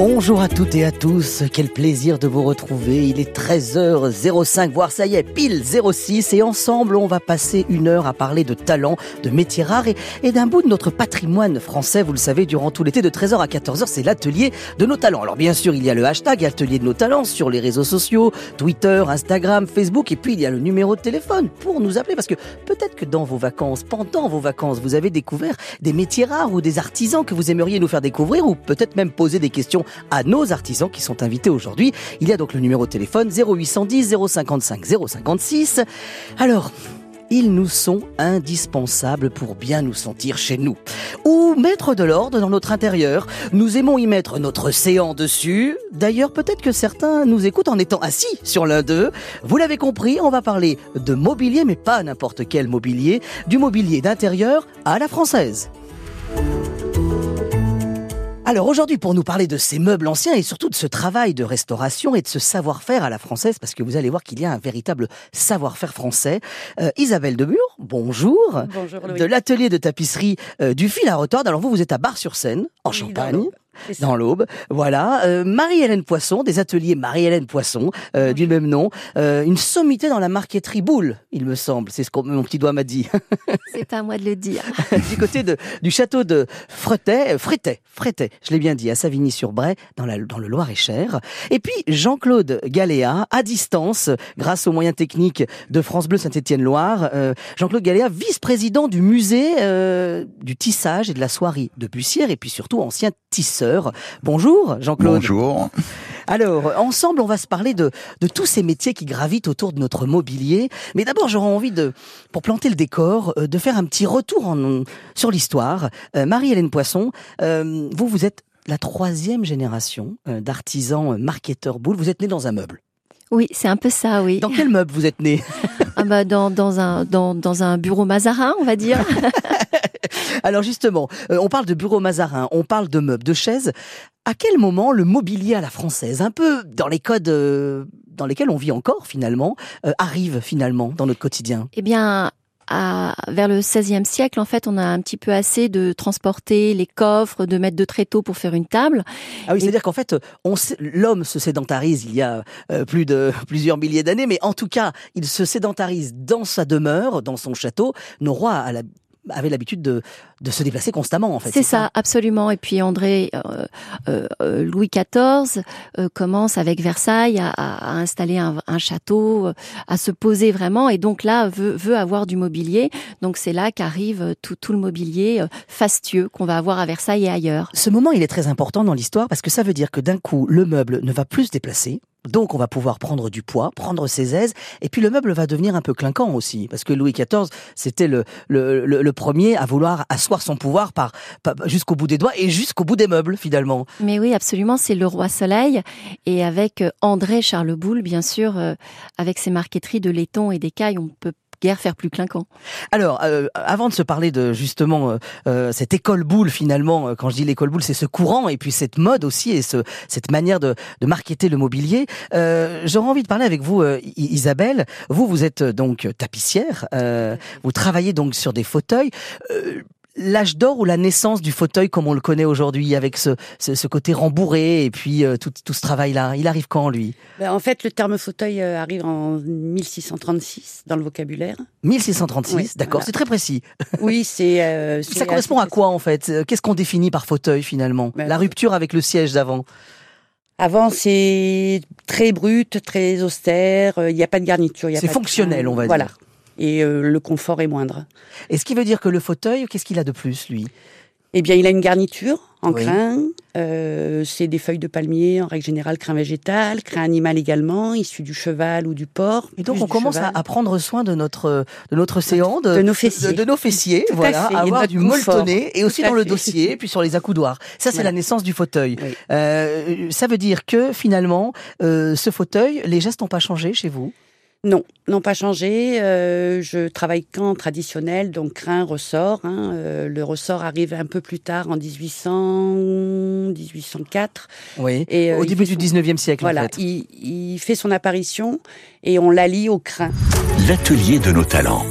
Bonjour à toutes et à tous, quel plaisir de vous retrouver. Il est 13h05, voire ça y est, pile 06 et ensemble on va passer une heure à parler de talents, de métiers rares et, et d'un bout de notre patrimoine français. Vous le savez, durant tout l'été de 13h à 14h, c'est l'atelier de nos talents. Alors bien sûr, il y a le hashtag atelier de nos talents sur les réseaux sociaux, Twitter, Instagram, Facebook et puis il y a le numéro de téléphone pour nous appeler parce que peut-être que dans vos vacances, pendant vos vacances, vous avez découvert des métiers rares ou des artisans que vous aimeriez nous faire découvrir ou peut-être même poser des questions à nos artisans qui sont invités aujourd'hui. Il y a donc le numéro de téléphone 0810 055 056. Alors, ils nous sont indispensables pour bien nous sentir chez nous. Ou mettre de l'ordre dans notre intérieur. Nous aimons y mettre notre séant dessus. D'ailleurs, peut-être que certains nous écoutent en étant assis sur l'un d'eux. Vous l'avez compris, on va parler de mobilier, mais pas n'importe quel mobilier. Du mobilier d'intérieur à la française. Alors aujourd'hui, pour nous parler de ces meubles anciens et surtout de ce travail de restauration et de ce savoir-faire à la française, parce que vous allez voir qu'il y a un véritable savoir-faire français, euh, Isabelle Demure, bonjour. Bonjour. De l'atelier de tapisserie euh, du fil à retordre. Alors vous, vous êtes à Bar-sur-Seine, en Oui, Champagne. Dans l'Aube, voilà. Euh, Marie-Hélène Poisson, des ateliers Marie-Hélène Poisson, euh, du même nom. Euh, une sommité dans la marqueterie Boule, il me semble. C'est ce que mon petit doigt m'a dit. C'est à moi de le dire. du côté de, du château de Fretet, Frétet, Frétet, je l'ai bien dit, à Savigny-sur-Bray, dans, la, dans le Loir-et-Cher. Et puis Jean-Claude Galéa, à distance, grâce aux moyens techniques de France Bleu Saint-Étienne-Loire. Jean-Claude Galéa, vice-président du musée du tissage et de la soierie de Bussière, et puis surtout ancien tisseur. Bonjour Jean-Claude. Bonjour. Alors, ensemble, on va se parler de, de tous ces métiers qui gravitent autour de notre mobilier. Mais d'abord, j'aurais envie de, pour planter le décor, euh, de faire un petit retour en, sur l'histoire. Euh, Marie-Hélène Poisson, euh, vous, vous êtes la troisième génération d'artisans marketeurs boules. Vous êtes né dans un meuble. Oui, c'est un peu ça, oui. Dans quel meuble vous êtes né Ah bah, dans, dans, un, dans, dans un bureau Mazarin, on va dire. Alors justement, euh, on parle de bureau Mazarin, on parle de meubles, de chaises. À quel moment le mobilier à la française, un peu dans les codes euh, dans lesquels on vit encore finalement, euh, arrive finalement dans notre quotidien? Eh bien, à, vers le XVIe siècle, en fait, on a un petit peu assez de transporter les coffres, de mettre de tréteaux pour faire une table. Ah oui, c'est-à-dire qu'en fait, l'homme se sédentarise il y a euh, plus de plusieurs milliers d'années, mais en tout cas, il se sédentarise dans sa demeure, dans son château. Nos rois à la- avaient l'habitude de, de se déplacer constamment, en fait. C'est ça, absolument. Et puis André, euh, euh, euh, Louis XIV euh, commence avec Versailles à, installer un, un château, à se poser vraiment, et donc là veut, veut avoir du mobilier. Donc c'est là qu'arrive tout, tout le mobilier fastueux qu'on va avoir à Versailles et ailleurs. Ce moment, il est très important dans l'histoire parce que ça veut dire que d'un coup, le meuble ne va plus se déplacer. Donc, on va pouvoir prendre du poids, prendre ses aises, et puis le meuble va devenir un peu clinquant aussi, parce que Louis XIV, c'était le, le, le, premier à vouloir asseoir son pouvoir par- jusqu'au bout des doigts et jusqu'au bout des meubles, finalement. Mais oui, absolument, c'est le roi Soleil. Et avec euh, André Charles Boulle, bien sûr, euh, avec ses marqueteries de laiton et d'écailles, on peut guère faire plus clinquant. Alors, euh, avant de se parler de justement euh, euh, cette école boule finalement, euh, quand je dis l'école boule, c'est ce courant et puis cette mode aussi et ce, cette manière de, de marketer le mobilier. Euh, J'aurais envie de parler avec vous, euh, Isabelle. Vous, vous êtes donc tapissière. vous travaillez donc sur des fauteuils. Euh, L'âge d'or ou la naissance du fauteuil comme on le connaît aujourd'hui, avec ce, ce, ce côté rembourré et puis euh, tout, tout ce travail-là, il arrive quand lui? Ben, en fait, le terme fauteuil euh, arrive en 1636 dans le vocabulaire. 1636, Oui, d'accord, voilà. c'est très précis. Oui, c'est. euh, Ça correspond à quoi en fait? Euh, Qu'est-ce qu'on définit par fauteuil finalement? Ben, La rupture avec le siège d'avant? Avant, c'est très brut, très austère. euh, Il n'y a pas de garniture. il y a C'est de fonctionnel, on va voilà. Et euh, le confort est moindre. Et ce qui veut dire que le fauteuil, qu'est-ce qu'il a de plus lui? Eh bien, il a une garniture en Oui. crin. euh, c'est des feuilles de palmier, en règle générale, crin végétal, crin animal également, issu du cheval ou du porc. Et donc on commence à, cheval. à prendre soin de notre de notre séant, de, de nos fessiers. de, de nos fessiers, Tout à voilà, fait, et avoir du molletonné et aussi Tout à dans le fait. dossier, puis sur les accoudoirs. Ça c'est Voilà. la naissance du fauteuil. Oui. Euh, ça veut dire que finalement, euh, ce fauteuil, les gestes n'ont pas changé chez vous? Non, n'ont pas changé. Euh, je travaille qu'en traditionnel, donc crin, ressort. hein. Euh, le ressort arrive un peu plus tard, en 1800, 1804. Oui. Et, euh, Au début du son- 19e siècle Voilà, en fait. il, il fait son apparition et on l'allie au crin. L'atelier de nos talents.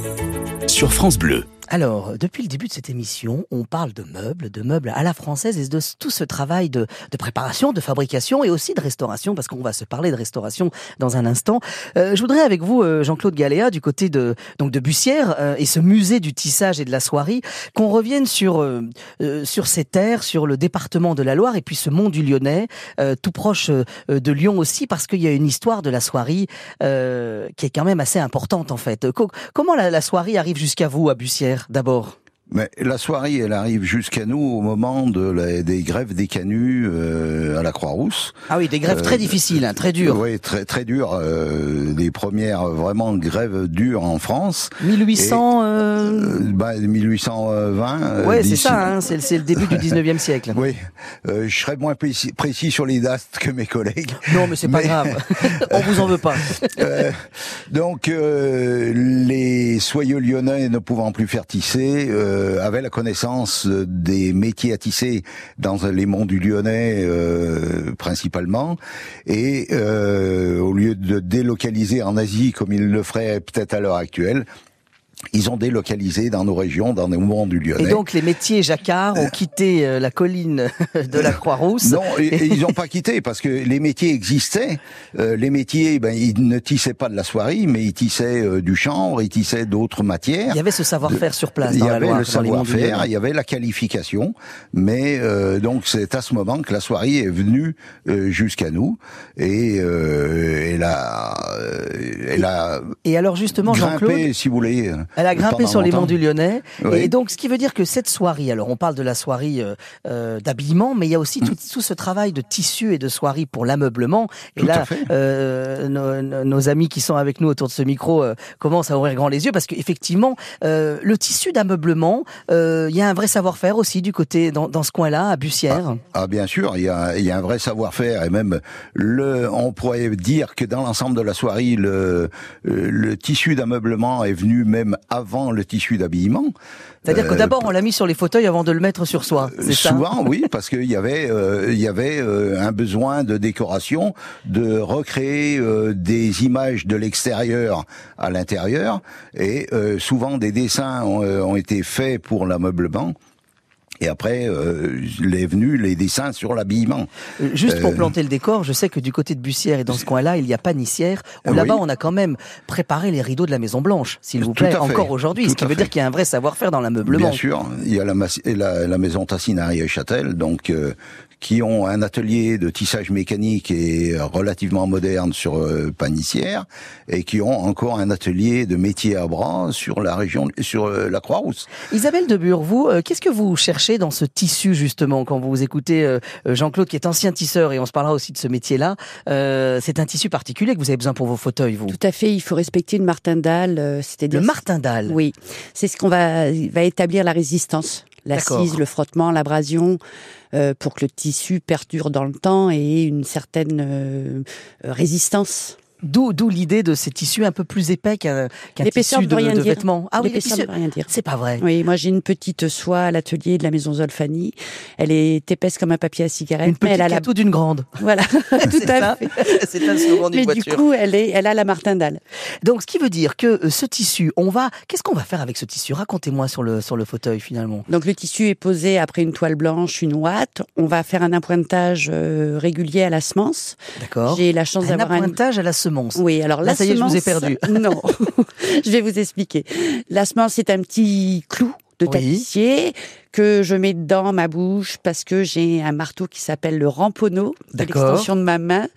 Sur France Bleu. Alors, depuis le début de cette émission, on parle de meubles, de meubles à la française et de tout ce travail de, préparation, de fabrication et aussi de restauration, parce qu'on va se parler de restauration dans un instant. Euh, je voudrais avec vous, euh, Jean-Claude Galéa, du côté de donc de Bussière euh, et ce musée du tissage et de la soierie, qu'on revienne sur euh, euh, sur ces terres, sur le département de la Loire et puis ce mont du Lyonnais, tout proche de Lyon aussi, parce qu'il y a une histoire de la soierie qui est quand même assez importante en fait. comment la, la soierie arrive jusqu'à vous à Bussière d'abord mais la soirée, elle arrive jusqu'à nous au moment de la, des grèves des canuts euh, à la Croix-Rousse. Ah oui, des grèves très euh, difficiles, hein, très dures. Oui, très très dures. Euh, les premières vraiment grèves dures en France. 1800. Euh... bah, 1820. Ouais, c'est ça. Hein, c'est le début du 19e siècle. oui, je serais moins précis, précis, sur les dates que mes collègues. Non, mais c'est pas grave. On vous en veut pas. donc les soyeux lyonnais ne pouvant plus faire tisser. Euh, avait la connaissance des métiers à tisser dans les monts du Lyonnais euh, principalement, et euh, au lieu de délocaliser en Asie comme il le ferait peut-être à l'heure actuelle, ils ont délocalisé dans nos régions, dans nos monts du Lyonnais. Et donc les métiers jacquards ont quitté euh, la colline de la Croix-Rousse. Non, et, ils n'ont pas quitté parce que les métiers existaient. Euh, les métiers, ben ils ne tissaient pas de la soierie, mais ils tissaient euh, du chanvre, ils tissaient d'autres matières. Il y avait ce savoir-faire sur place. Il y avait le savoir-faire, il y avait la qualification, mais donc c'est à ce moment que la soierie est venue jusqu'à nous et elle a, elle a. Et alors justement, Jean-Claude, si vous voulez. Elle a grimpé sur les monts du Lyonnais. Et donc, ce qui veut dire que cette soirée, alors on parle de la soirée euh, euh, d'habillement, mais il y a aussi tout, tout, ce travail de tissu et de soirée pour l'ameublement. Et là, euh, nos, nos, amis qui sont avec nous autour de ce micro euh, commencent à ouvrir grand les yeux parce qu'effectivement, euh, le tissu d'ameublement, il y a un vrai savoir-faire aussi du côté dans, dans ce coin-là, à Bussière. Ah, ah, bien sûr, il y a, y a un vrai savoir-faire et même le, on pourrait dire que dans l'ensemble de la soirée, le, le tissu d'ameublement est venu même avant le tissu d'habillement. C'est-à-dire que euh, d'abord on l'a mis sur les fauteuils avant de le mettre sur soi. C'est Souvent, oui, parce qu'il y avait, euh, il y avait euh, un besoin de décoration, de recréer des images de l'extérieur à l'intérieur, et souvent des dessins ont, ont été faits pour l'ameublement. Et après, euh, est venu les dessins sur l'habillement. Euh, juste pour euh, planter le décor, je sais que du côté de Bussière et dans ce coin-là, il y a Panissière. Où là-bas, on a quand même préparé les rideaux de la Maison Blanche, s'il vous plaît, encore aujourd'hui. Ce qui veut dire qu'il y a un vrai savoir-faire dans l'ameublement. Bien sûr, il y a la, la, la Maison Tassinari et Châtel, donc euh, qui ont un atelier de tissage mécanique et relativement moderne sur euh, Panissière, et qui ont encore un atelier de métier à bras sur la région, sur euh, la Croix-Rousse. Isabelle Debure, vous, euh, qu'est-ce que vous cherchez dans ce tissu justement quand vous écoutez Jean-Claude qui est ancien tisseur et on se parlera aussi de ce métier-là. c'est un tissu particulier que vous avez besoin pour vos fauteuils, vous? Tout à fait. Il faut respecter le martindale, c'est-à-dire le martindale. Oui, c'est ce qu'on va va établir la résistance l'assise, le frottement, l'abrasion, euh, pour que le tissu perdure dans le temps et ait une certaine euh, résistance. D'où, d'où l'idée de ces tissus un peu plus épais qu'un, qu'un tissu de, de vêtements. Ah oui, l'épaisseur ne veut rien dire. C'est pas vrai. Oui, moi j'ai une petite soie à l'atelier de la maison Zolfani. Elle est épaisse comme un papier à cigarette. Une mais elle a la... d'une grande. Voilà, tout à fait. C'est un slogan Mais du coup, elle est, elle a la martindale. Donc, ce qui veut dire que euh, ce tissu, on va, qu'est-ce qu'on va faire avec ce tissu? Racontez-moi sur le sur le fauteuil finalement. Donc le tissu est posé après une toile blanche, une ouate. On va faire un appointage euh, régulier à la semence. D'accord. J'ai la chance d'avoir un appointage à la semence. Oui, alors Là, ça y est, je vous ai perdu. non, je vais vous expliquer. La semence, c'est un petit clou de tapissier que je mets dans ma bouche parce que j'ai un marteau qui s'appelle le ramponneau, l'extension de ma main,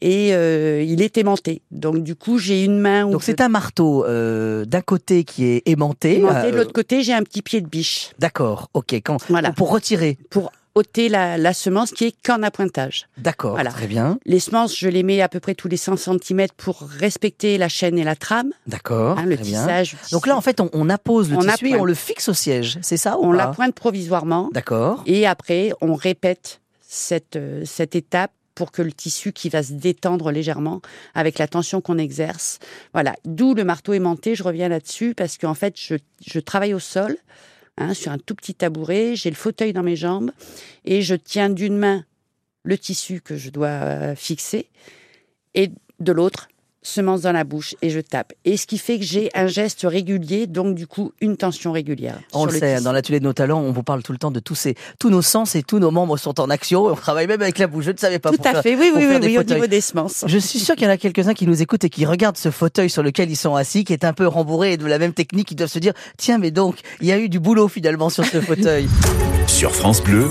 et euh, il est aimanté. Donc du coup, j'ai une main. Donc c'est un marteau euh, d'un côté qui est aimanté. aimanté de l'autre côté, j'ai un petit pied de biche. D'accord. Ok. Quand voilà. pour retirer. Pour ôter la, semence qui est qu'en appointage. D'accord, très bien. Les semences, je les mets à peu près tous les 100 cm pour respecter la chaîne et la trame. D'accord, hein, le tissage. Donc là, en fait, on, appose le tissu et on le fixe au siège, c'est ça On l'appointe provisoirement. D'accord. Et après, on répète cette, euh, cette étape pour que le tissu qui va se détendre légèrement avec la tension qu'on exerce. Voilà, d'où le marteau aimanté, je reviens là-dessus parce qu'en fait, je, je travaille au sol Hein, sur un tout petit tabouret, j'ai le fauteuil dans mes jambes et je tiens d'une main le tissu que je dois euh, fixer et de l'autre semence dans la bouche et je tape. Et ce qui fait que j'ai un geste régulier, donc du coup une tension régulière. On sur le le sait, tissu. dans l'atelier de nos talents, on vous parle tout le temps de tous ces, tous nos sens et tous nos membres sont en action. On travaille même avec la bouche. Je ne savais pas. Tout pour à faire- fait, oui, oui, oui, oui au niveau des semences. Je suis sûr qu'il y en a quelques-uns qui nous écoutent et qui regardent ce fauteuil sur lequel ils sont assis, qui est un peu rembourré et de la même technique. Ils doivent se dire, tiens, mais donc, il y a eu du boulot finalement sur ce fauteuil. Sur France Bleu,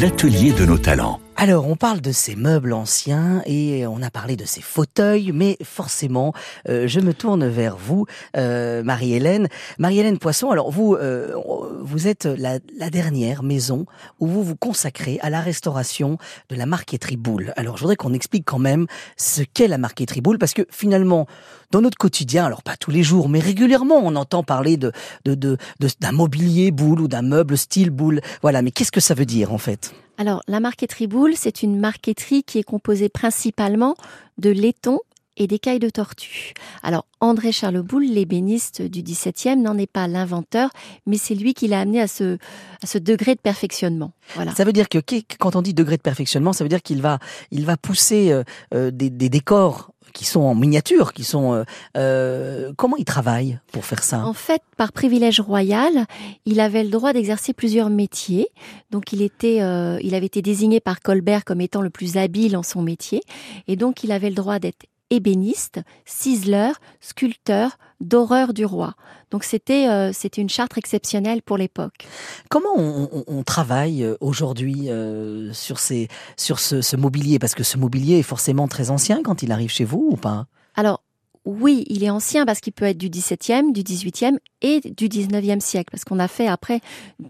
l'atelier de nos talents. Alors, on parle de ces meubles anciens et on a parlé de ces fauteuils, mais forcément, euh, je me tourne vers vous, euh, Marie-Hélène. Marie-Hélène Poisson, alors vous, euh, vous êtes la, la dernière maison où vous vous consacrez à la restauration de la marqueterie boule. Alors, je voudrais qu'on explique quand même ce qu'est la marqueterie boule, parce que finalement, dans notre quotidien, alors pas tous les jours, mais régulièrement, on entend parler de de de de- d'un mobilier boule ou d'un meuble style boule. Voilà, mais qu'est-ce que ça veut dire en fait? Alors, la marqueterie boule, c'est une marqueterie qui est composée principalement de laiton et d'écailles de tortue. Alors, André Charles Boulle, l'ébéniste du XVIIe, n'en est pas l'inventeur, mais c'est lui qui l'a amené à ce, à ce degré de perfectionnement. Voilà. Ça veut dire que quand on dit degré de perfectionnement, ça veut dire qu'il va, il va pousser euh, euh, des, des décors qui sont en miniature, qui sont. euh, euh, comment il travaille pour faire ça? En fait, par privilège royal, il avait le droit d'exercer plusieurs métiers. Donc, il était, euh, il avait été désigné par Colbert comme étant le plus habile en son métier, et donc il avait le droit d'être ébéniste, ciseleur, sculpteur, doreur du roi. Donc, c'était, euh, c'était une charte exceptionnelle pour l'époque. Comment on, on- on travaille euh, aujourd'hui euh, sur ces, sur ce, ce mobilier? Parce que ce mobilier est forcément très ancien quand il arrive chez vous ou pas? Alors, oui, il est ancien parce qu'il peut être du XVIIe, du XVIIIe et du XIXe siècle, parce qu'on a fait après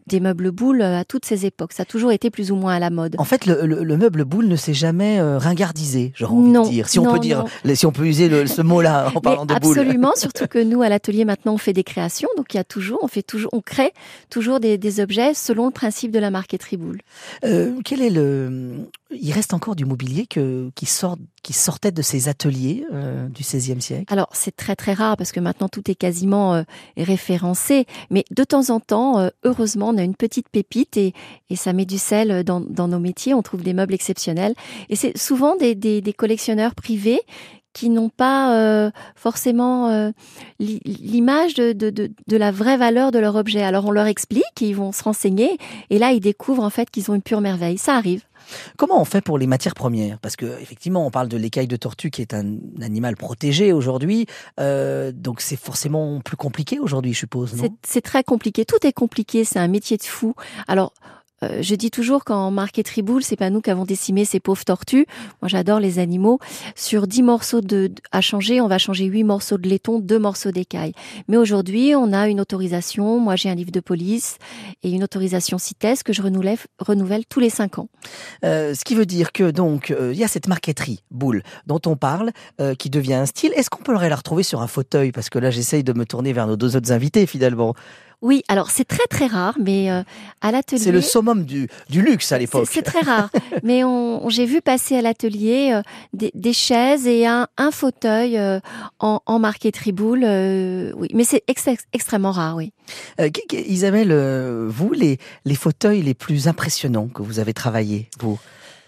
des meubles boules à toutes ces époques. Ça a toujours été plus ou moins à la mode. En fait, le, le- le meuble boule ne s'est jamais euh, ringardisé, j'aurais envie Non, de dire. Si on peut dire, non. si on peut user le- ce mot-là en parlant Mais de boule. absolument, surtout que nous à l'atelier maintenant on fait des créations, donc il y a toujours, on fait toujours, on crée toujours des, des objets selon le principe de la marqueterie boule. Euh, quel est le Il reste encore du mobilier que, qui sort, qui sortait de ces ateliers euh, du XVIe siècle? Alors c'est très très rare parce que maintenant tout est quasiment euh, référencé, mais de temps en temps, euh, heureusement, on a une petite pépite et, ça met du sel dans, nos métiers. On trouve des meubles exceptionnels et c'est souvent des collectionneurs privés qui n'ont pas euh, forcément euh, l'i- l'image de, de, de, de la vraie valeur de leur objet. Alors on leur explique, ils vont se renseigner et là ils découvrent en fait qu'ils ont une pure merveille. Ça arrive. Comment on fait pour les matières premières? Parce que effectivement, on parle de l'écaille de tortue qui est un animal protégé aujourd'hui, euh, donc c'est forcément plus compliqué aujourd'hui, je suppose. C'est très compliqué. Tout est compliqué. C'est un métier de fou. Alors, euh, je dis toujours qu'en marqueterie boule, c'est pas nous qui avons décimé ces pauvres tortues. Moi, j'adore les animaux. Sur 10 morceaux de, à changer, on va changer 8 morceaux de laiton, 2 morceaux d'écaille. Mais aujourd'hui, on a une autorisation. Moi, j'ai un livre de police et une autorisation CITES que je renouvelle, tous les 5 ans. Euh, ce qui veut dire que donc euh, il y a cette marqueterie boule dont on parle, qui devient un style. Est-ce qu'on pourrait la retrouver sur un fauteuil? Parce que là, j'essaye de me tourner vers nos deux autres invités finalement. Oui, alors c'est très très rare, mais euh, à l'atelier. C'est le summum du, du luxe à l'époque. c'est très rare. Mais on, on- j'ai vu passer à l'atelier euh, des, des chaises et un, un fauteuil euh, en, en marqueterie boule. euh, oui, mais c'est ex- extrêmement rare, oui. Isabelle, vous, les, les fauteuils les plus impressionnants que vous avez travaillés, vous,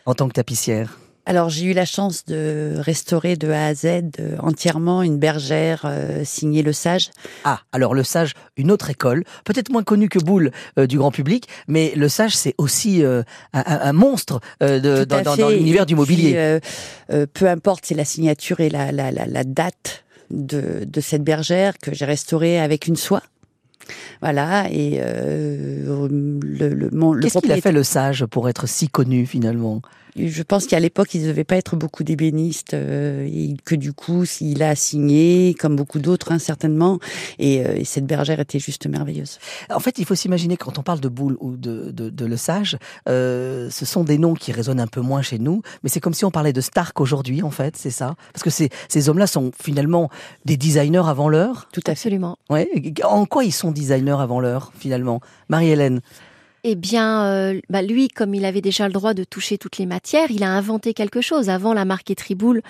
en tant que tapissière? Alors j'ai eu la chance de restaurer de A à Z euh, entièrement une bergère euh, signée Le Sage. Ah, alors le Sage, une autre école, peut-être moins connue que Boule euh, du grand public, mais le Sage, c'est aussi un, monstre de- dans, dans- fait. dans l'univers du mobilier. peu importe, c'est la signature et la, la, la, la date de, de cette bergère que j'ai restaurée avec une soie. Voilà, et euh, le, le, mon, Qu'est-ce qu'il a fait le Sage pour être si connu finalement? Je pense qu'à l'époque, il ne devait pas être beaucoup d'ébénistes, euh, et que du coup, il a signé, comme beaucoup d'autres, hein, certainement. Et, euh, et cette bergère était juste merveilleuse. En fait, il faut s'imaginer quand on parle de Boule ou de, de, de Le Sage, euh, ce sont des noms qui résonnent un peu moins chez nous, mais c'est comme si on parlait de Stark aujourd'hui, en fait, c'est ça? Parce que ces, ces hommes-là sont finalement des designers avant l'heure? Tout à fait. Absolument. Ouais. En quoi ils sont designers avant l'heure, finalement? Marie-Hélène Eh bien, euh, bah lui, comme il avait déjà le droit de toucher toutes les matières, il a inventé quelque chose. Avant, la marqueterie boule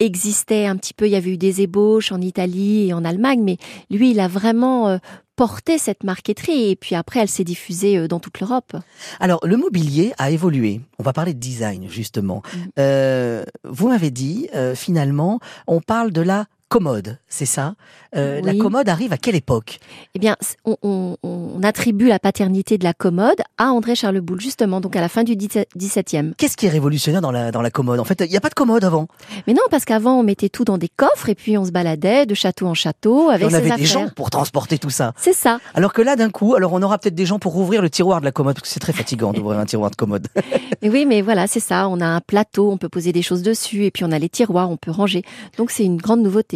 existait un petit peu. Il y avait eu des ébauches en Italie et en Allemagne, mais lui, il a vraiment euh, porté cette marqueterie. Et puis après, elle s'est diffusée euh, dans toute l'Europe. Alors, le mobilier a évolué. On va parler de design, justement. Mhm. Euh, vous m'avez dit, euh, finalement, on parle de la commode, c'est ça? Euh, La commode arrive à quelle époque? Eh bien, on, on- on attribue la paternité de la commode à André Charles Boulle, justement, donc à la fin du XVIIe. Qu'est-ce qui est révolutionnaire dans la, dans la commode? En fait, il n'y a pas de commode avant. Mais non, parce qu'avant, on mettait tout dans des coffres et puis on se baladait de château en château avec on ses avait affaires. des gens pour transporter tout ça. C'est ça. Alors que là, d'un coup, alors on aura peut-être des gens pour ouvrir le tiroir de la commode, parce que c'est très fatigant d'ouvrir un tiroir de commode. Mais oui, mais voilà, c'est ça. On a un plateau, on peut poser des choses dessus et puis on a les tiroirs, on peut ranger. Donc c'est une grande nouveauté.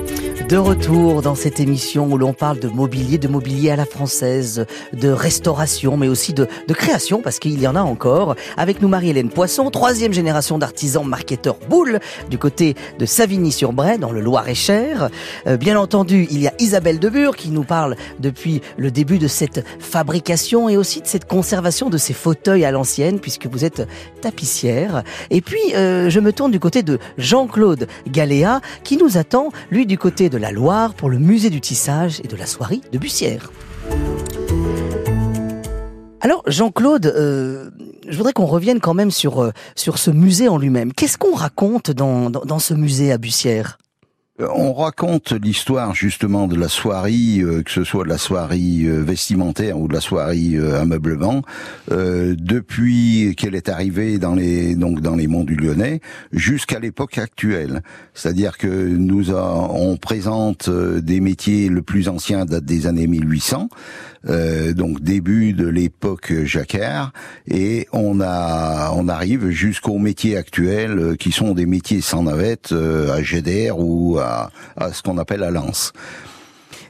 De retour dans cette émission où l'on parle de mobilier, de mobilier à la française, de restauration, mais aussi de, création, parce qu'il y en a encore. Avec nous Marie-Hélène Poisson, troisième génération d'artisans marketeurs boules, du côté de Savigny-sur-Bray, dans le Loir-et-Cher. Euh, bien entendu, il y a Isabelle Debure qui nous parle depuis le début de cette fabrication et aussi de cette conservation de ces fauteuils à l'ancienne, puisque vous êtes tapissière. Et puis, euh, je me tourne du côté de Jean-Claude Galéa, qui nous attend, lui, du côté de la Loire, pour le musée du tissage et de la soierie de Bussière. Alors, Jean-Claude, euh, je voudrais qu'on revienne quand même sur, euh, sur ce musée en lui-même. Qu'est-ce qu'on raconte dans, dans, ce musée à Bussière On raconte l'histoire justement de la soierie, euh, que ce soit de la soierie euh, vestimentaire ou de la soierie euh, ameublement, euh, depuis qu'elle est arrivée dans les donc dans les monts du Lyonnais jusqu'à l'époque actuelle. C'est-à-dire que nous on présente euh, des métiers le plus ancien date des années 1800, euh, donc début de l'époque Jacquard, et on a on arrive jusqu'aux métiers actuels euh, qui sont des métiers sans navette euh, à GDR ou à, à ce qu'on appelle à Lens.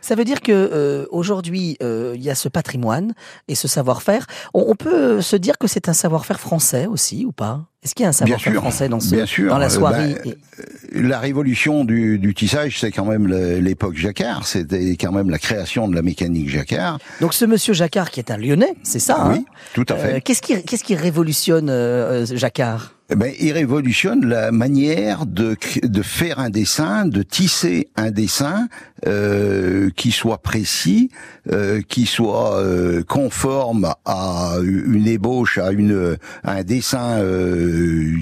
Ça veut dire que euh, aujourd'hui, euh, il y a ce patrimoine et ce savoir-faire. On, on peut se dire que c'est un savoir-faire français aussi ou pas? Est-ce qu'il y a un savoir-faire français dans, ce, bien sûr. dans la Euh, soirée ben, La révolution du, du tissage, c'est quand même l'époque Jacquard. C'était quand même la création de la mécanique Jacquard. Donc ce monsieur Jacquard qui est un Lyonnais, c'est ça hein? Oui, tout à fait. Euh, Qu'est-ce qui, révolutionne Jacquard? Eh ben, il révolutionne la manière de, de faire un dessin, de tisser un dessin euh, qui soit précis, euh, qui soit euh, conforme à une ébauche, à, une, à un dessin euh,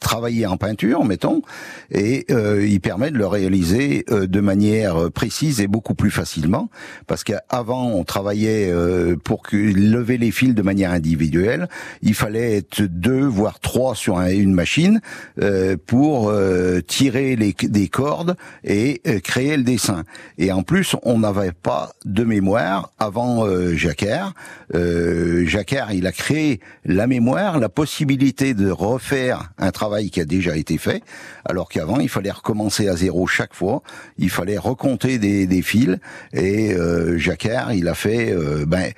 travaillé en peinture, mettons, et euh, il permet de le réaliser euh, de manière euh, précise et beaucoup plus facilement, parce qu'avant on travaillait euh, pour que lever les fils de manière individuelle, il fallait être deux voire trois sur un- une machine euh, pour euh, tirer les, des cordes et créer le dessin. Et en plus, on n'avait pas de mémoire avant Jacquard. Jacquard, il a créé la mémoire, la possibilité de refaire un travail qui a déjà été fait, alors qu'avant, il fallait recommencer à zéro chaque fois. Il fallait recompter des, des fils. Et euh, Jacquard, il a fait, euh, ben,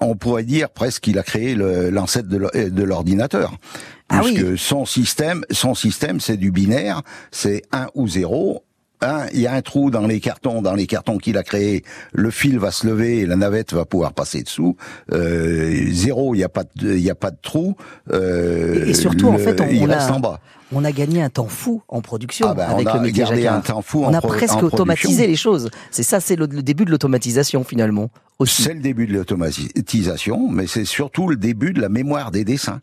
on pourrait dire presque qu'il a créé l'ancêtre de de l'ordinateur. Ah oui. Puisque son système, son système, c'est du binaire, c'est 1 ou 0. Un, il y a un trou dans les cartons, dans les cartons qu'il a créés, le fil va se lever et la navette va pouvoir passer dessous. Euh, zéro, il n'y a pas de, il y a pas de trou. Euh, Et- surtout, en fait, on- il on a- reste en bas. On a gagné un temps fou en production Ah ben, avec on a le métier gardé Jacquard. un temps fou on en a presque en automatisé les choses. C'est ça, c'est le, le début de l'automatisation finalement. C'est le début de l'automatisation, mais c'est surtout le début de la mémoire des dessins.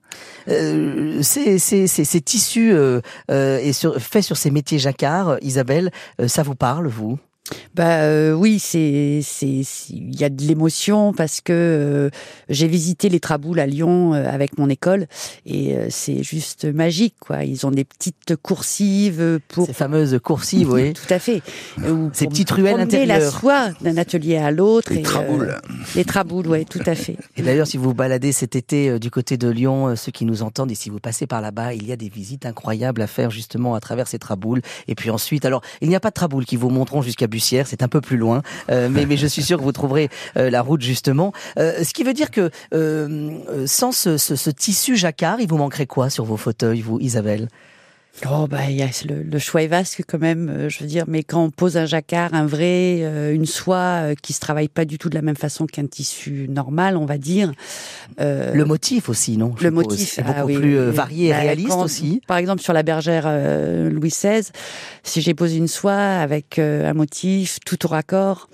Euh, ces, ces, ces, ces tissus euh, euh, et sur, faits sur ces métiers jacquard, Isabelle, euh, ça vous parle, vous? Bah euh, oui, c'est c'est il y a de l'émotion parce que euh, j'ai visité les Traboules à Lyon euh, avec mon école et euh, c'est juste magique quoi. Ils ont des petites coursives pour Ces fameuses coursives, oui. tout à fait. Ou Ces petites ruelles promener la intérieures. soie d'un atelier à l'autre. Les et, euh, traboules. les traboules, ouais, tout à fait. Et d'ailleurs, si vous vous baladez cet été euh, du côté de Lyon, euh, ceux qui nous entendent, et si vous passez par là-bas, il y a des visites incroyables à faire justement à travers ces traboules. Et puis ensuite, alors, il n'y a pas de traboules qui vous montreront jusqu'à C'est un peu plus loin, euh, mais, je suis sûr que vous trouverez euh, la route justement. Euh, ce qui veut dire que sans ce, ce tissu jacquard, il vous manquerait quoi sur vos fauteuils, vous, Isabelle? Oh bah il y a le, le, choix est vaste quand même. euh, Je veux dire, mais quand on pose un jacquard, un vrai, euh, une soie euh, qui se travaille pas du tout de la même façon qu'un tissu normal, on va dire. euh, Le motif aussi, non le motif, C'est ah beaucoup oui, plus euh, oui. varié et Bah, réaliste quand- aussi. Par exemple, sur la bergère euh, Louis XVI, si j'ai posé une soie avec euh, un motif tout au raccord,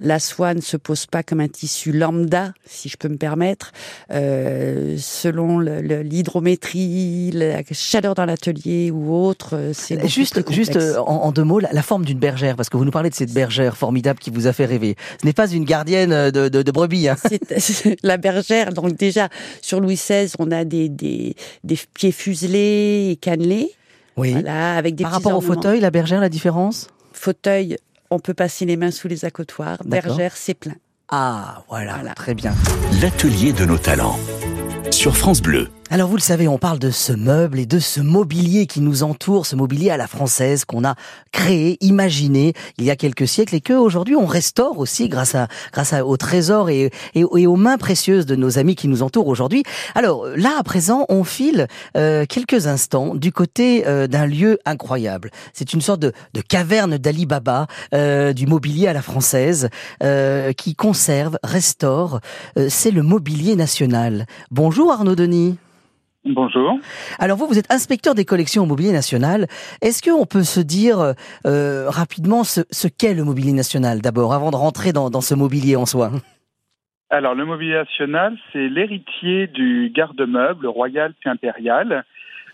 la soie ne se pose pas comme un tissu lambda, si je peux me permettre, euh, selon l'hydrométrie, la chaleur dans l'atelier ou autre. euh, C'est Juste, plus juste euh, en, en deux mots, la, la forme d'une bergère, parce que vous nous parlez de cette bergère formidable qui vous a fait rêver. Ce n'est pas une gardienne euh, de, de, de brebis. Hein. La bergère. Donc déjà sur Louis XVI, on a des des, des pieds fuselés et cannelés. Oui. Voilà, avec des Par rapport au fauteuil, la bergère, la différence? Fauteuil, on peut passer les mains sous les accoutoirs. D'accord. Bergère, c'est plein. Ah, voilà, Voilà. très bien. L'atelier de nos talents. Sur France Bleu. Alors vous le savez, on parle de ce meuble et de ce mobilier qui nous entoure, ce mobilier à la française qu'on a créé, imaginé il y a quelques siècles et que aujourd'hui on restaure aussi grâce à grâce au trésor et, et, et aux mains précieuses de nos amis qui nous entourent aujourd'hui. Alors là à présent, on file euh, quelques instants du côté euh, d'un lieu incroyable. C'est une sorte de, de caverne d'Ali Baba euh, du mobilier à la française euh, qui conserve, restaure. Euh, C'est le mobilier national. Bonjour Arnaud Denis. Bonjour. Alors vous, vous êtes inspecteur des collections au mobilier national. Est-ce qu'on peut se dire euh, rapidement ce, ce qu'est le mobilier national d'abord, avant de rentrer dans, dans ce mobilier en soi? Alors, le mobilier national, c'est l'héritier du garde-meuble royal puis impérial,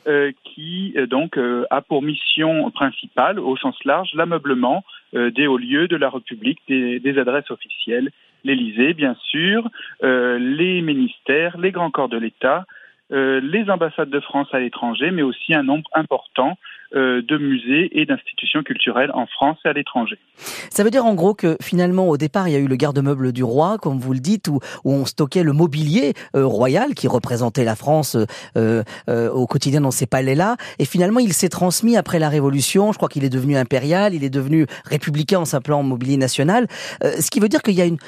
euh, qui euh, donc euh, a pour mission principale, au sens large, l'ameublement des hauts lieux de la République, des, des adresses officielles, l'Élysée, bien sûr, les ministères, les grands corps de l'État, euh, les ambassades de France à l'étranger, mais aussi un nombre important euh, de musées et d'institutions culturelles en France et à l'étranger. Ça veut dire en gros que finalement au départ il y a eu le garde-meuble du roi, comme vous le dites, où, on stockait le mobilier euh, royal qui représentait la France au quotidien dans ces palais-là. Et finalement il s'est transmis après la Révolution. Je crois qu'il est devenu impérial, il est devenu républicain en s'appelant mobilier national. Ce qui veut dire qu'il y a une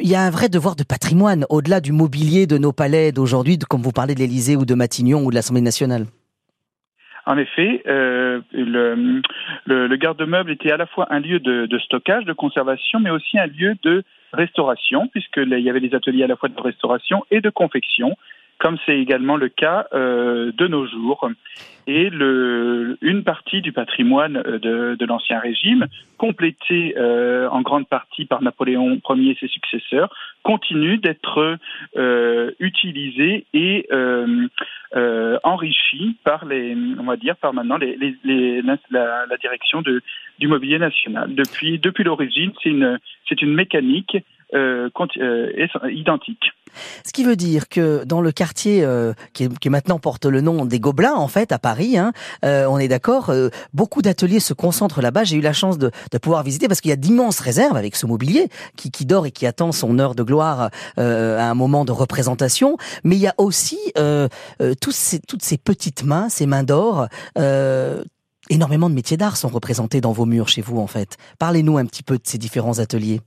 il y a un vrai devoir de patrimoine au-delà du mobilier de nos palais d'aujourd'hui, comme vous parlez de l'Élysée ou de Matignon ou de l'Assemblée nationale. En effet, euh, le, le, le garde-meuble était à la fois un lieu de, de stockage, de conservation, mais aussi un lieu de restauration, puisque là, il y avait des ateliers à la fois de restauration et de confection, comme c'est également le cas euh, de nos jours. Et le, une partie du patrimoine euh, de, de l'Ancien Régime, complétée euh, en grande partie par Napoléon Ier et ses successeurs, continue d'être euh, utilisée et euh, euh, enrichie par les, on va dire, par maintenant les, les, les- la, la- direction de, du mobilier national. Depuis, depuis l'origine, c'est une, c'est une mécanique euh, euh. Ce qui veut dire que dans le quartier euh, qui, qui maintenant porte le nom des Gobelins, en fait, à Paris, hein, euh, on est d'accord, euh, beaucoup d'ateliers se concentrent là-bas. J'ai eu la chance de, de pouvoir visiter parce qu'il y a d'immenses réserves avec ce mobilier qui, qui dort et qui attend son heure de gloire euh, à un moment de représentation. Mais il y a aussi euh, ces, toutes ces petites mains, ces mains d'or. Énormément de métiers d'art sont représentés dans vos murs chez vous, en fait. Parlez-nous un petit peu de ces différents ateliers.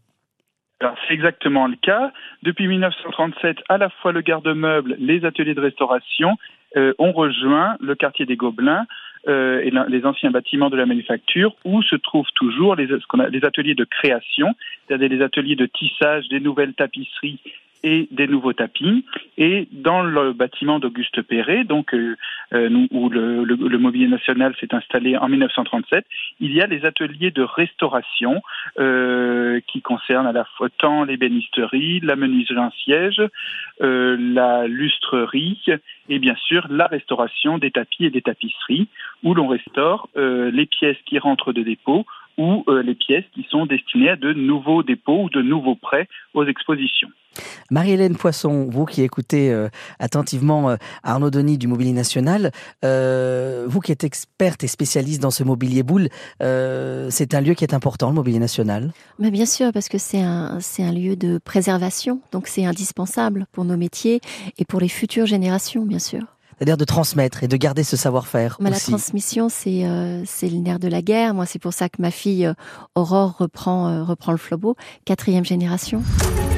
C'est exactement le cas. Depuis 1937, à la fois le garde-meuble, les ateliers de restauration euh, ont rejoint le quartier des Gobelins euh, et les anciens bâtiments de la manufacture où se trouvent toujours les, les ateliers de création, c'est-à-dire les ateliers de tissage, des nouvelles tapisseries et des nouveaux tapis. Et dans le bâtiment d'Auguste Perret, donc euh, euh, où le, mobilier national s'est installé en 1937, il y a les ateliers de restauration euh, qui concernent à la fois tant l'ébénisterie, la menuiserie en siège, euh, la lustrerie et bien sûr la restauration des tapis et des tapisseries où l'on restaure les pièces qui rentrent de dépôt ou euh, les pièces qui sont destinées à de nouveaux dépôts ou de nouveaux prêts aux expositions. Marie-Hélène Poisson, vous qui écoutez euh, attentivement euh, Arnaud Denis du Mobilier National, euh, vous qui êtes experte et spécialiste dans ce mobilier boule, euh, c'est un lieu qui est important, le Mobilier National. Mais bien sûr, parce que c'est un, c'est un lieu de préservation, donc c'est indispensable pour nos métiers et pour les futures générations, bien sûr. C'est-à-dire de transmettre et de garder ce savoir-faire Mais la transmission, c'est euh, c'est le nerf de la guerre. Moi, c'est pour ça que ma fille euh, Aurore reprend euh, reprend le flambeau, quatrième génération.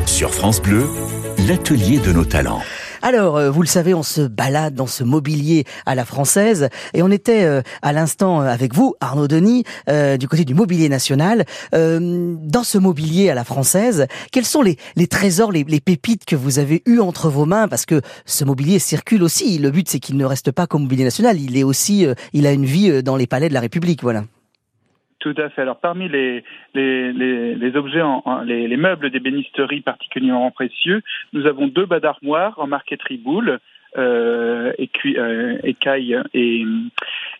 Sur France Bleu, l'atelier de nos talents. Alors, euh, vous le savez, on se balade dans ce mobilier à la française et on était euh, à l'instant avec vous, Arnaud Denis, du côté du mobilier national. dans ce mobilier à la française, quels sont les, trésors, les, les, pépites que vous avez eu entre vos mains? Parce que ce mobilier circule aussi. Le but, c'est qu'il ne reste pas comme mobilier national. Il est aussi, il a une vie dans les palais de la République. Voilà. Tout à fait. Alors parmi les, les, les, objets, en, les, meubles d'ébénisterie particulièrement précieux, nous avons deux bas d'armoire en marqueterie boule, euh, euh, et,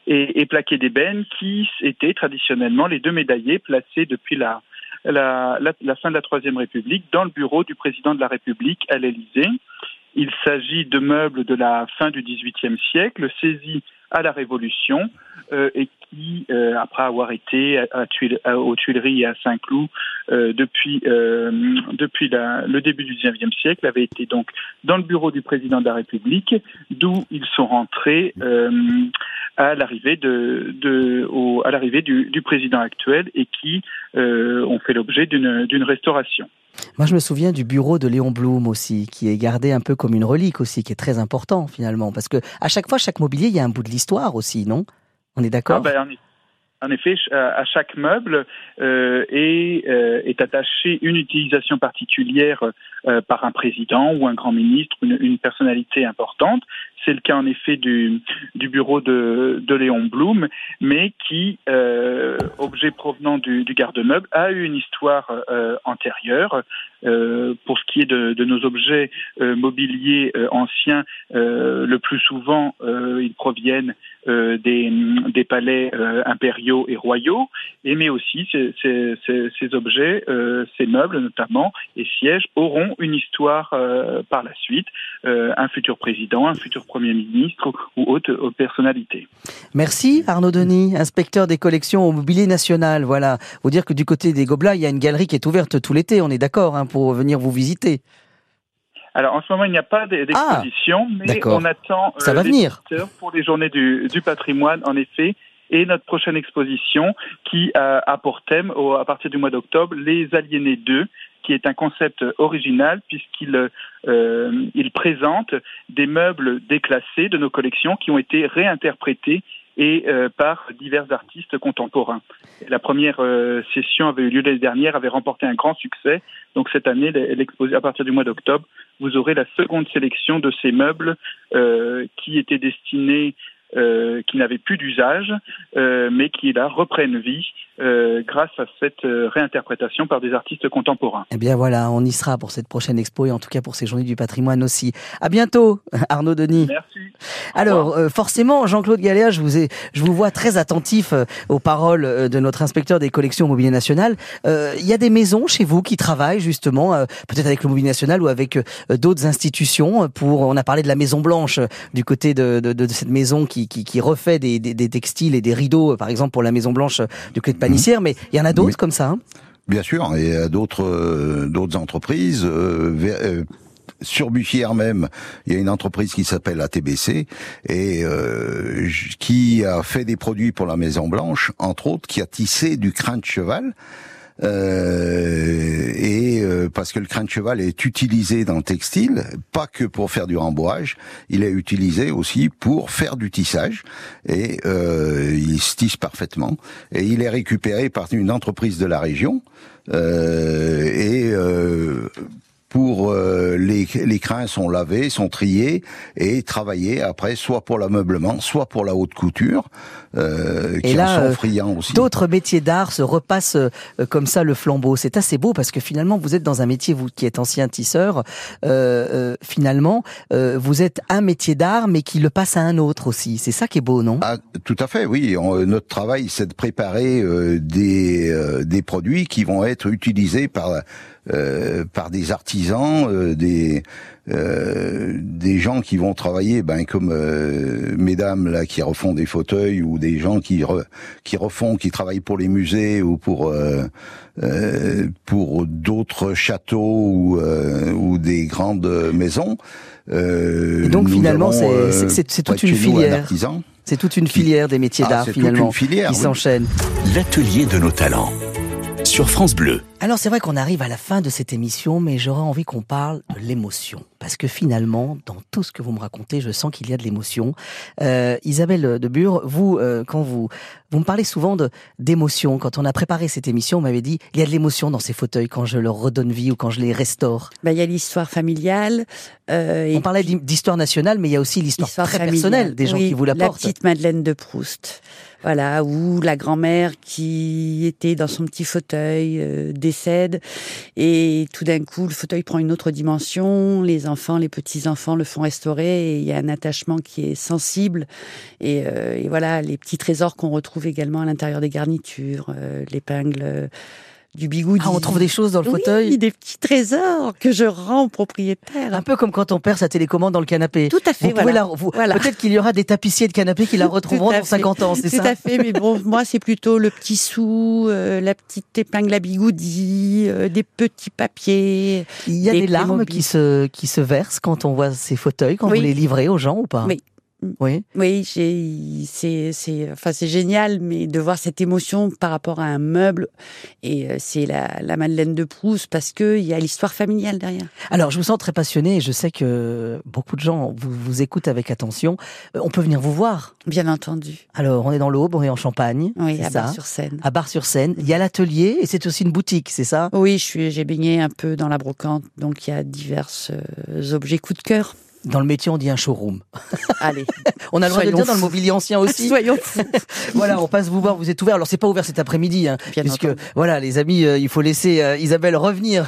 et, d'ébène qui étaient traditionnellement les deux médaillés placés depuis la, la, la, la, fin de la Troisième République dans le bureau du président de la République à l'Élysée. Il s'agit de meubles de la fin du XVIIIe siècle, saisis à la Révolution euh, et qui, euh, après avoir été à, aux Tuileries et à Saint-Cloud euh, depuis depuis le début du XIXe siècle, avait été donc dans le bureau du président de la République, d'où ils sont rentrés à l'arrivée de, à l'arrivée du, du, président actuel et qui ont fait l'objet d'une restauration. Moi, je me souviens du bureau de Léon Blum aussi, qui est gardé un peu comme une relique aussi, qui est très important finalement, parce que à chaque fois, chaque mobilier, il y a un bout de l'histoire aussi, non? On est d'accord? Ah ben, en effet, à chaque meuble euh, est, euh, attachée une utilisation particulière euh, par un président ou un grand ministre, une personnalité importante. C'est le cas en effet du, du bureau de, de, Léon Blum, mais qui, euh, objet provenant du, du garde-meuble, a eu une histoire euh, antérieure. Euh, pour ce qui est de, de nos objets euh, mobiliers euh, anciens, le plus souvent, ils proviennent des, des, palais impériaux et royaux, et mais aussi ces, ces, ces, ces objets, ces meubles notamment, et sièges auront une histoire par la suite, un futur président, un futur Premier ministre ou autre personnalité. Merci Arnaud Denis, inspecteur des collections au mobilier national. Voilà, vous dire que du côté des Gobelins, il y a une galerie qui est ouverte tout l'été, on est d'accord, hein, pour venir vous visiter. Alors en ce moment, il n'y a pas d'exposition, ah, mais on attend Ça va venir. pour les journées du, du, patrimoine, en effet, et notre prochaine exposition qui a, pour thème, à partir du mois d'octobre, les Aliénés 2, qui est un concept original puisqu'il euh, il présente des meubles déclassés de nos collections qui ont été réinterprétés et euh, par divers artistes contemporains. La première euh, session avait eu lieu l'année dernière, avait remporté un grand succès. Donc cette année, à partir du mois d'octobre, vous aurez la seconde sélection de ces meubles euh, qui étaient destinés euh, qui n'avaient plus d'usage, euh, mais qui là reprennent vie euh, grâce à cette euh, réinterprétation par des artistes contemporains. Eh bien voilà, on y sera pour cette prochaine expo et en tout cas pour ces journées du patrimoine aussi. À bientôt, Arnaud Denis. Merci. Alors euh, forcément, Jean-Claude Galéa, je vous ai, je vous vois très attentif aux paroles de notre inspecteur des collections mobilier national. Il y a des maisons chez vous qui travaillent justement, peut-être avec le mobilier national ou avec d'autres institutions. Pour, on a parlé de la Maison Blanche du côté de, de, de cette maison qui qui, refait des, textiles et des rideaux, par exemple pour la Maison Blanche du Clé de Panissière, mais il y en a d'autres comme ça. Hein? Bien sûr, et euh, d'autres euh, d'autres entreprises. Euh, sur Bussière même, il y a une entreprise qui s'appelle ATBC et qui a fait des produits pour la Maison Blanche, entre autres, qui a tissé du crin de cheval. Euh, et euh, parce que le crin de cheval est utilisé dans le textile, pas que pour faire du rembourrage, il est utilisé aussi pour faire du tissage et euh, il se tisse parfaitement. Et il est récupéré par une entreprise de la région et pour euh, les, les crins sont lavés, sont triés et travaillés après, soit pour l'ameublement, soit pour la haute couture, euh, qui et là, sont friands aussi. D'autres métiers d'art se repassent euh, comme ça le flambeau. C'est assez beau parce que finalement, vous êtes dans un métier, vous qui êtes ancien tisseur, euh, finalement, vous êtes un métier d'art, mais qui le passe à un autre aussi. C'est ça qui est beau, non? Ah, Tout à fait, oui. notre travail, c'est de préparer des, des produits qui vont être utilisés par euh, par des artisans, euh, des euh, des gens qui vont travailler, ben comme mesdames là qui refont des fauteuils ou des gens qui qui refont, qui travaillent pour les musées ou pour pour d'autres châteaux ou, ou des grandes maisons. Et donc finalement, c'est toute une filière. C'est toute une filière des métiers ah, d'art finalement qui s'enchaîne. L'atelier de nos talents sur France Bleu. Alors c'est vrai qu'on arrive à la fin de cette émission, mais j'aurais envie qu'on parle de l'émotion. Parce que finalement, dans tout ce que vous me racontez, je sens qu'il y a de l'émotion. Euh, Isabelle de Bure, vous, euh, quand vous, vous me parlez souvent de d'émotion. Quand on a préparé cette émission, on m'avait dit il y a de l'émotion dans ces fauteuils quand je leur redonne vie ou quand je les restaure. Ben, il y a l'histoire familiale. Euh, on parlait d'histoire nationale, mais il y a aussi l'histoire très personnelle des gens qui vous l'apportent. La petite Madeleine de Proust voilà, ou la grand-mère qui était dans son petit fauteuil euh, décède. Et tout d'un coup le fauteuil prend une autre dimension, les enfants, les petits-enfants le font restaurer et il y a un attachement qui est sensible. Et, euh, et voilà, les petits trésors qu'on retrouve également à l'intérieur des garnitures, euh, l'épingle du bigoudi. Ah, on trouve des choses dans le fauteuil Des petits trésors que je rends au propriétaire. Un peu comme quand on perd sa télécommande dans le canapé. Tout à fait. voilà. Peut-être qu'il y aura des tapissiers de canapé qui la retrouveront dans 50 ans, c'est ça Tout à fait, mais bon, moi c'est plutôt le petit sou, euh, la petite épingle à bigoudi, euh, des petits papiers. Il y a des, larmes qui se, qui se versent quand on voit ces fauteuils, quand vous les livrez aux gens ou pas? Oui, oui. Oui, c'est c'est enfin c'est génial, mais de voir cette émotion par rapport à un meuble et euh, c'est la, la Madeleine de Proust parce que il y a l'histoire familiale derrière. Alors je vous sens très passionné et je sais que beaucoup de gens vous vous écoutent avec attention. Euh, on peut venir vous voir. Bien entendu. Alors on est dans l'Aube, on est en Champagne. Oui, à Bar-sur-Seine. À Bar-sur-Seine. Il y a l'atelier et c'est aussi une boutique, c'est ça? Oui, je suis j'ai baigné un peu dans la brocante, donc il y a divers euh, objets coup de cœur. Dans le métier, on dit un showroom. Allez. on a le droit de le dire dans le mobilier ancien aussi. Soyons fous. voilà, on passe vous voir, vous êtes ouvert. Alors c'est pas ouvert cet après-midi, hein, puisque voilà, les amis, euh, il faut laisser euh, Isabelle revenir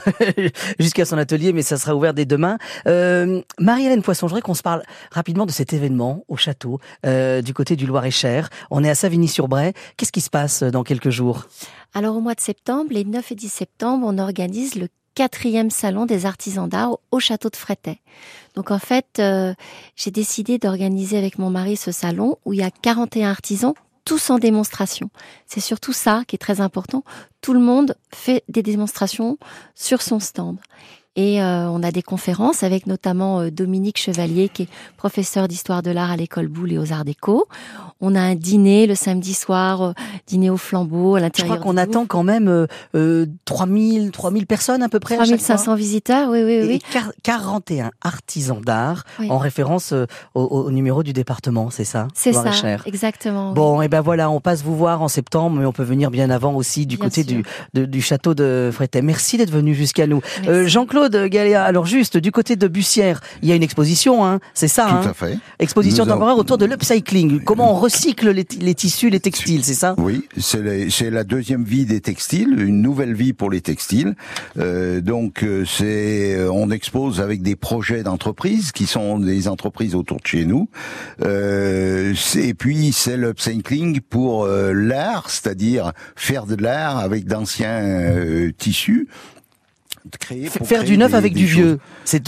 jusqu'à son atelier, mais ça sera ouvert dès demain. Euh, Marie-Hélène Poisson, je voudrais qu'on se parle rapidement de cet événement au château euh, du côté du Loir-et-Cher. On est à Savigny-sur-Bray. Qu'est-ce qui se passe dans quelques jours? Alors au mois de septembre, les 9 et 10 septembre, on organise le quatrième salon des artisans d'art au château de Frétet. Donc en fait, euh, j'ai décidé d'organiser avec mon mari ce salon où il y a 41 artisans, tous en démonstration. C'est surtout ça qui est très important. Tout le monde fait des démonstrations sur son stand. Et euh, on a des conférences avec notamment euh, Dominique Chevalier, qui est professeur d'histoire de l'art à l'école Boulle et aux Arts Déco. On a un dîner le samedi soir, euh, dîner au flambeau à l'intérieur. Je crois qu'on attend quand même euh, 3000, 3000 personnes à peu près. 3500 visiteurs, oui, oui, oui. Et 41 artisans d'art, en référence au, au, numéro du département, c'est ça C'est ça, exactement. Bon, et ben voilà, on passe vous voir en septembre, mais on peut venir bien avant aussi du côté du, du château de Frétet. Merci d'être venu jusqu'à nous. Jean-Claude Claude Galéa, alors juste du côté de Bussière, il y a une exposition, hein, c'est ça Tout hein à fait. Exposition temporaire autour de l'upcycling. Comment on recycle les, tissus, les textiles, c'est ça? Oui, c'est la deuxième vie des textiles, une nouvelle vie pour les textiles. Euh, donc euh, c'est, euh, on expose avec des projets d'entreprise qui sont des entreprises autour de chez nous. Euh, et puis c'est l'upcycling pour euh, l'art, c'est-à-dire faire de l'art avec d'anciens tissus faire du neuf avec du vieux. C'est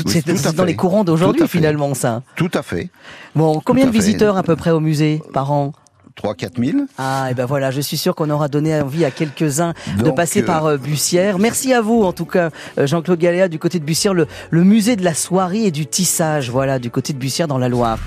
dans les courants d'aujourd'hui finalement ça. Tout à fait. Bon, combien de visiteurs à peu près au musée par an 3 4 000. Ah, et ben voilà, je suis sûr qu'on aura donné envie à quelques-uns de passer par euh, Bussière. Merci à vous, en tout cas, euh, Jean-Claude Galéa, du côté de Bussière, le, le musée de la soirée et du tissage, voilà, du côté de Bussière dans la Loire.